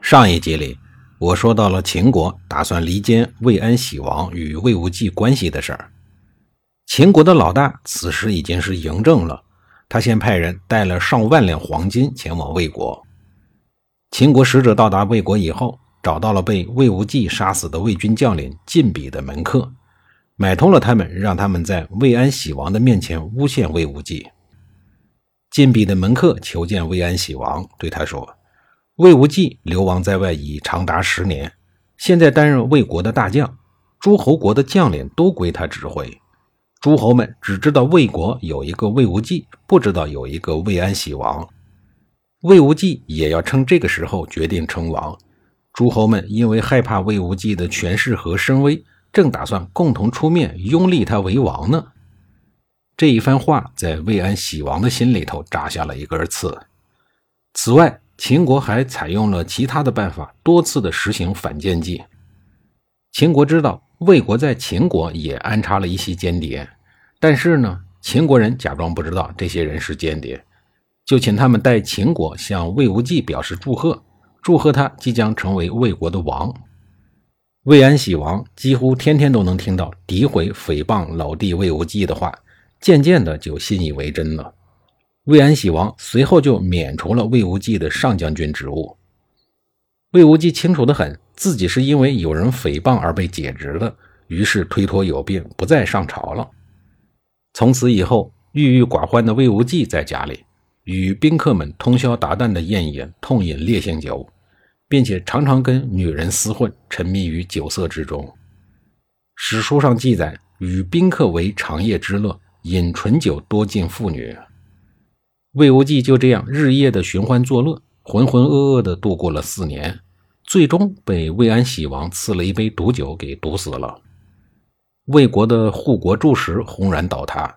上一集里，我说到了秦国打算离间魏安喜王与魏无忌关系的事儿。秦国的老大此时已经是嬴政了，他先派人带了上万两黄金前往魏国。秦国使者到达魏国以后，找到了被魏无忌杀死的魏军将领晋鄙的门客，买通了他们，让他们在魏安喜王的面前诬陷魏无忌。晋鄙的门客求见魏安喜王，对他说。魏无忌流亡在外已长达十年，现在担任魏国的大将，诸侯国的将领都归他指挥。诸侯们只知道魏国有一个魏无忌，不知道有一个魏安喜王。魏无忌也要趁这个时候决定称王。诸侯们因为害怕魏无忌的权势和声威，正打算共同出面拥立他为王呢。这一番话在魏安喜王的心里头扎下了一根刺。此外，秦国还采用了其他的办法，多次的实行反间计。秦国知道魏国在秦国也安插了一些间谍，但是呢，秦国人假装不知道这些人是间谍，就请他们代秦国向魏无忌表示祝贺，祝贺他即将成为魏国的王。魏安喜王几乎天天都能听到诋毁、诽谤老弟魏无忌的话，渐渐的就信以为真了。魏安喜王随后就免除了魏无忌的上将军职务。魏无忌清楚得很，自己是因为有人诽谤而被解职的，于是推脱有病，不再上朝了。从此以后，郁郁寡欢的魏无忌在家里与宾客们通宵达旦的宴饮，痛饮烈性酒，并且常常跟女人厮混，沉迷于酒色之中。史书上记载，与宾客为长夜之乐，饮醇酒多近妇女。魏无忌就这样日夜的寻欢作乐，浑浑噩噩的度过了四年，最终被魏安喜王赐了一杯毒酒给毒死了。魏国的护国柱石轰然倒塌，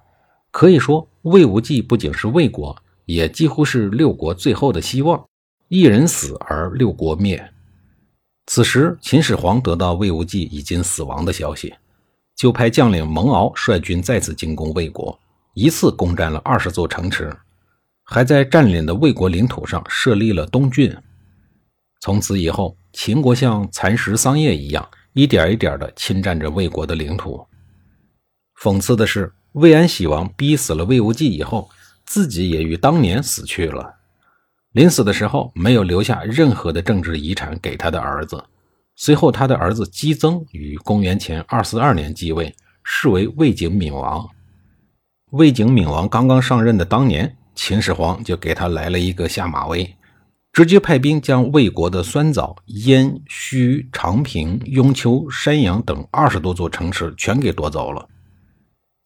可以说魏无忌不仅是魏国，也几乎是六国最后的希望。一人死而六国灭。此时秦始皇得到魏无忌已经死亡的消息，就派将领蒙敖率军再次进攻魏国，一次攻占了二十座城池。还在占领的魏国领土上设立了东郡。从此以后，秦国像蚕食桑叶一样，一点一点地侵占着魏国的领土。讽刺的是，魏安喜王逼死了魏无忌以后，自己也与当年死去了。临死的时候，没有留下任何的政治遗产给他的儿子。随后，他的儿子姬增于公元前二四二年继位，是为魏景敏王。魏景敏王刚刚上任的当年。秦始皇就给他来了一个下马威，直接派兵将魏国的酸枣、燕、须、长平、雍丘、山阳等二十多座城池全给夺走了。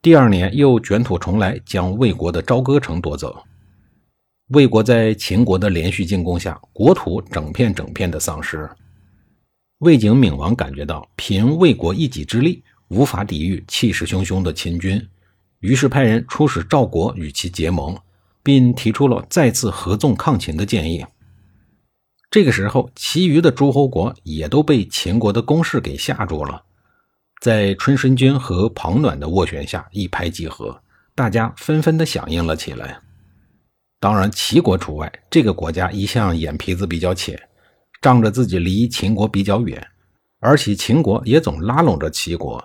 第二年又卷土重来，将魏国的朝歌城夺走。魏国在秦国的连续进攻下，国土整片整片的丧失。魏景闵王感觉到凭魏国一己之力无法抵御气势汹汹的秦军，于是派人出使赵国与其结盟。并提出了再次合纵抗秦的建议。这个时候，其余的诸侯国也都被秦国的攻势给吓住了，在春申君和庞暖的斡旋下一拍即合，大家纷纷的响应了起来。当然，齐国除外，这个国家一向眼皮子比较浅，仗着自己离秦国比较远，而且秦国也总拉拢着齐国，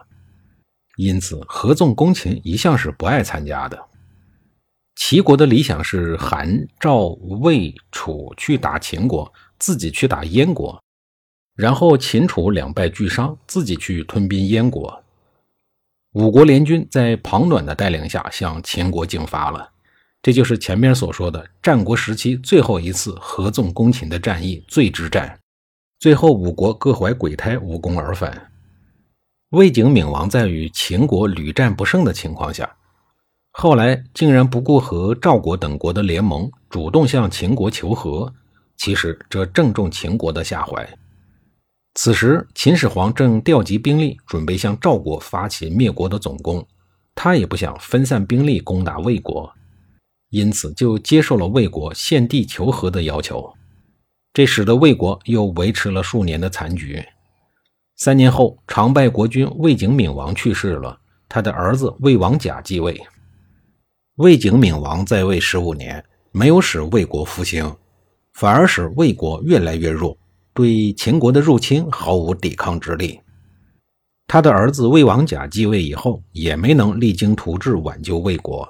因此合纵攻秦一向是不爱参加的。齐国的理想是韩、赵、魏、楚去打秦国，自己去打燕国，然后秦楚两败俱伤，自己去吞并燕国。五国联军在庞暖的带领下向秦国进发了，这就是前面所说的战国时期最后一次合纵攻秦的战役——醉之战。最后五国各怀鬼胎，无功而返。魏景闵王在与秦国屡战不胜的情况下。后来竟然不顾和赵国等国的联盟，主动向秦国求和，其实这正中秦国的下怀。此时，秦始皇正调集兵力，准备向赵国发起灭国的总攻。他也不想分散兵力攻打魏国，因此就接受了魏国献地求和的要求。这使得魏国又维持了数年的残局。三年后，常败国君魏景敏王去世了，他的儿子魏王甲继位。魏景敏王在位十五年，没有使魏国复兴，反而使魏国越来越弱。对秦国的入侵毫无抵抗之力。他的儿子魏王甲继位以后，也没能励精图治挽救魏国。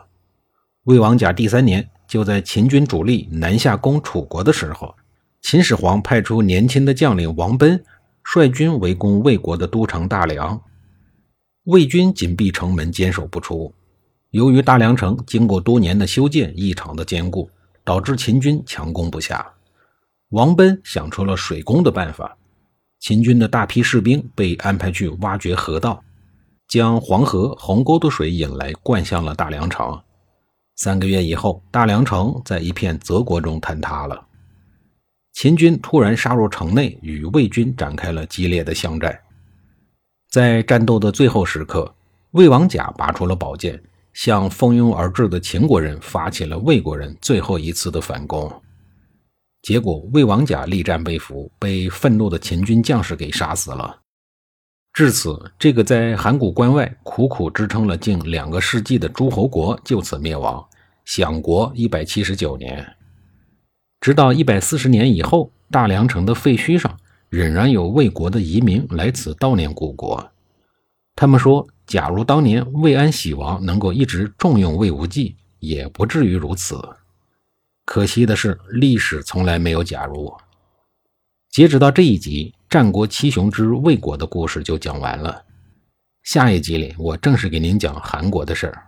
魏王甲第三年，就在秦军主力南下攻楚国的时候，秦始皇派出年轻的将领王贲率军围攻魏国的都城大梁。魏军紧闭城门，坚守不出。由于大梁城经过多年的修建异常的坚固，导致秦军强攻不下。王贲想出了水攻的办法，秦军的大批士兵被安排去挖掘河道，将黄河、鸿沟的水引来，灌向了大梁城。三个月以后，大梁城在一片泽国中坍塌了。秦军突然杀入城内，与魏军展开了激烈的相战。在战斗的最后时刻，魏王甲拔出了宝剑，向蜂拥而至的秦国人发起了魏国人最后一次的反攻。结果，魏王甲力战被俘，被愤怒的秦军将士给杀死了。至此，这个在函谷关外苦苦支撑了近两个世纪的诸侯国就此灭亡，享国一百七十九年。直到一百四十年以后，大梁城的废墟上仍然有魏国的遗民来此悼念故国。他们说：“假如当年魏安喜王能够一直重用魏无忌，也不至于如此。”可惜的是，历史从来没有假如。截止到这一集，战国七雄之魏国的故事就讲完了。下一集里，我正式给您讲韩国的事儿。